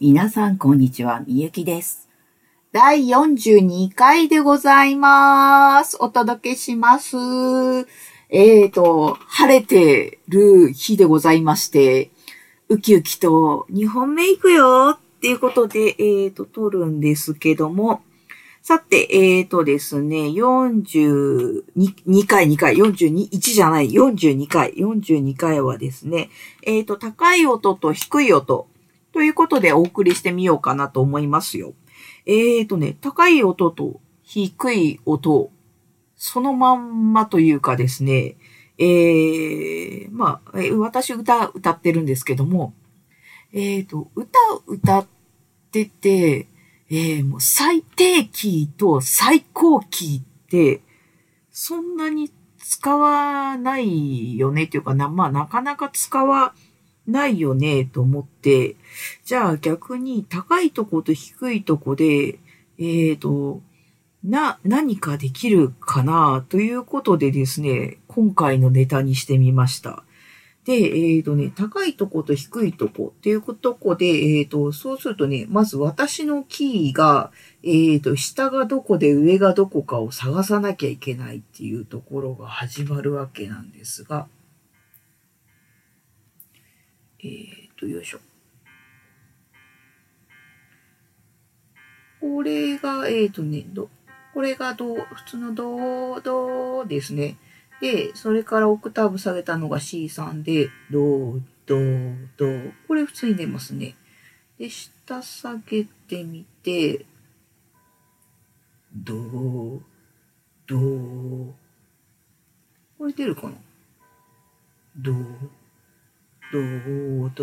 皆さん、こんにちは。みゆきです。第42回でございます。お届けします。えーと、晴れてる日でございまして、ウキウキと2本目行くよっていうことで、えーと、撮るんですけども、さて、えーとですね、42 2回、2回、42、1じゃない、42回、42回はですね、えーと、高い音と低い音ということでお送りしてみようかなと思いますよ。えーとね、高い音と低い音、そのまんまというかですね、えー、まあ、私歌歌ってるんですけども、えーと、歌歌ってて、えーもう最低キーと最高キーって、そんなに使わないよねっていうかな、まあなかなか使わないよねと思って、じゃあ逆に高いとこと低いとこで、えっ、と、な、何かできるかなということでですね、今回のネタにしてみました。で、えっ、とね、高いとこと低いとこっていうとこで、えっ、と、そうするとね、まず私のキーが、えっ、と、下がどこで上がどこかを探さなきゃいけないっていうところが始まるわけなんですが、と、よいしょ。これが、えっ、とね、ど、これがど、普通のド、ドですね。で、それからオクターブ下げたのが C3 で、ド、ド、ド。これ普通に出ますね。で、下下げてみて、ド、ド。これ出るかな？ド、ド、ド、ド、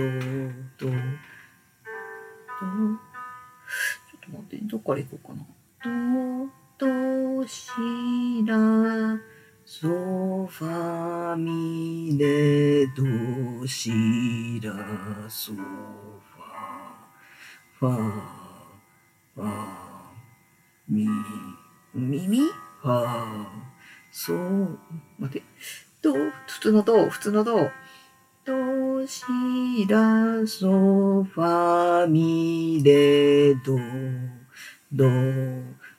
ド。ちょっと待って、どっから行こうかな。ド、ド、シラ、ソファミレドシラソファファファミ耳ファそう待ってド普通のド普通のドドシラソファミレド。ド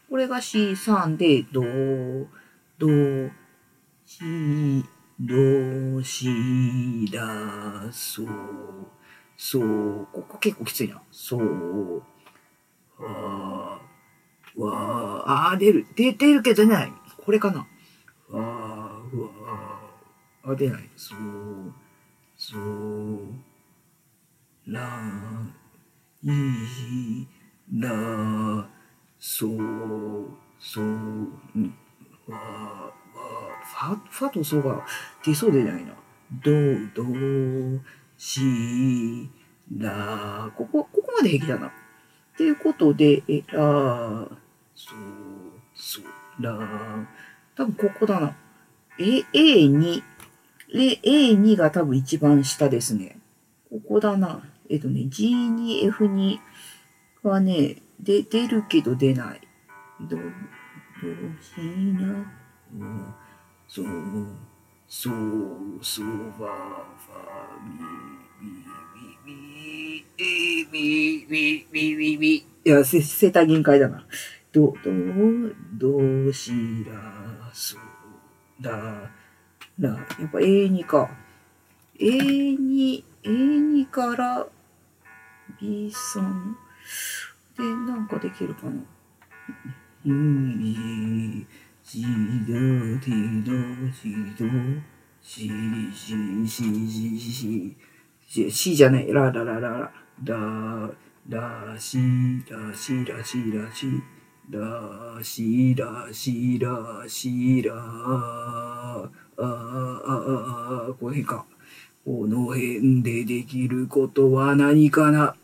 これが C3 でドドシドシラソソここ結構きついな。ソわーわあ出る。出てるけど出ない。これかな。わわあ出ない。ソソライラソソんわわファ、ファとソが出そうでないな。ド、ド、シ、ラ、ここ、ここまで平気だな。っていうことで、え、ラ、ソ、ソ、ラ、多分ここだな。え、A2、で A2 が多分一番下ですね。ここだな。えっとね、G2、F2 はね、で、出るけど出ない。ど、どしな、うんそう、そう、そう、ファ、ファ、ミ、ミ、ミ、ミ、え、ミ、ミ、ミ、ミ、ミ。いや、せ、生体限界だな。ど、ど、どしら、そう、だ、やっぱ A2 か。A2、A2 から B3 で、なんかできるかな。うん、シドティドシドシシシシシシシじゃないラララララララシラシラシラシラシラシラシラああああこの辺かこの辺でできることは何かな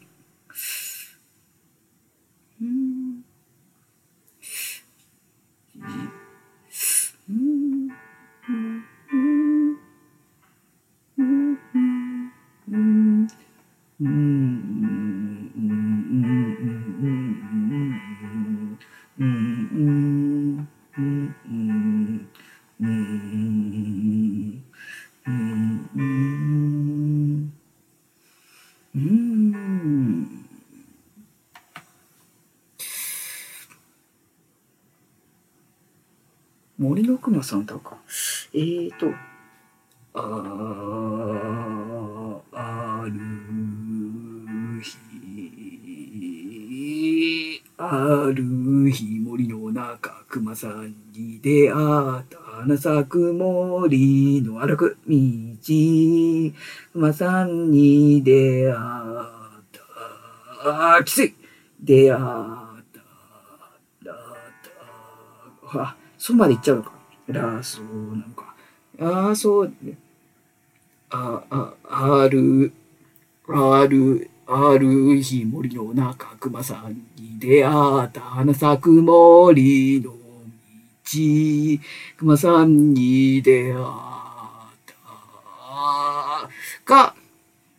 うんうんうんうんうんうん森の熊さん歌うか。えーと、あー、ある日、ある日森の中熊さんに出会った。花咲く森の歩く道、熊さんに出会った、あー、きつい出会った、らた、あ、そまで行っちゃうのか。ラソなのか。ああ、そう、あ、あ、ある、ある、ある日森の中熊さんに出会った花咲く森の道。熊さんに出会った。が、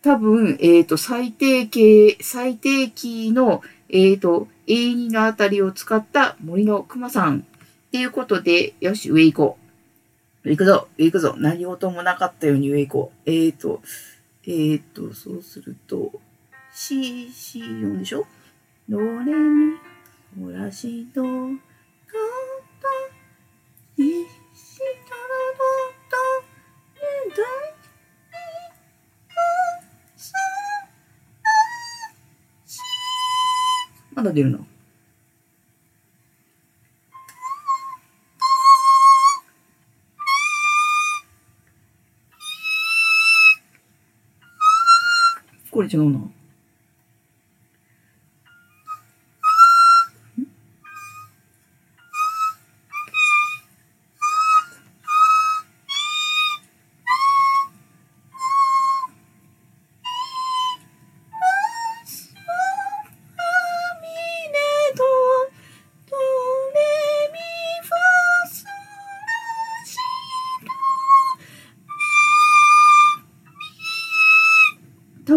多分、えっ、と、最低形、最低キーの、えっ、と、A2 のあたりを使った森の熊さんっていうことで、よし、上行こう。行くぞ、行くぞ。何事もなかったように上行こう。えーと、えーと、そうすると、C、C4 でしょ？ドレミ、フラシド、カタ、リ、シ、タラド、ド、レ、ド、まだ出るの？違うな。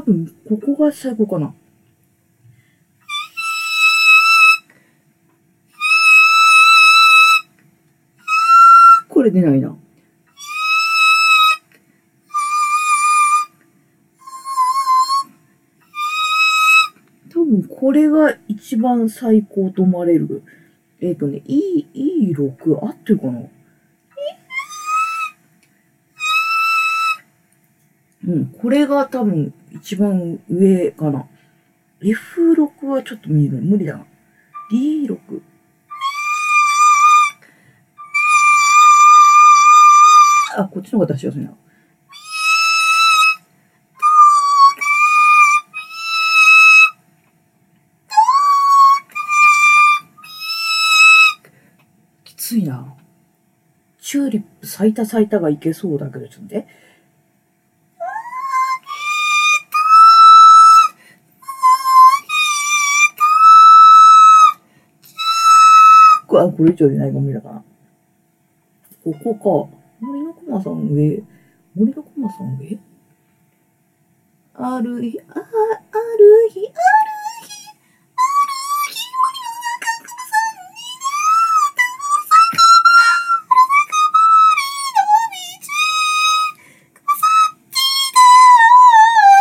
分、ここが最後かな。これ出ないな。多分、これが一番最高と思われる。えっ、とね、E、E6 合ってるかな？うん、これが多分一番上かな。F6 はちょっと見る無理だな。D6。あ、こっちの方が出しやすいな。きついな。チューリップ咲いた咲いたがいけそうだけど、ちょっと待って。あ、これ以上でないか無理だから。ここか。森の駒さん上。森の駒さん上？ある日、あ、ある日、ある日、ある日、森の中駒さんに出会ったのさかま、森の道。駒さんに出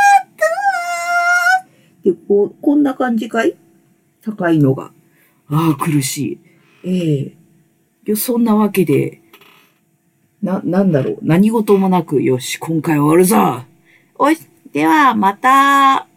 会った。で、こう、こんな感じかい？高いのが。ああ、苦しい。ええでそんなわけで、な、なんだろう。何事もなく、よし、今回終わるぞ。おい、では、また。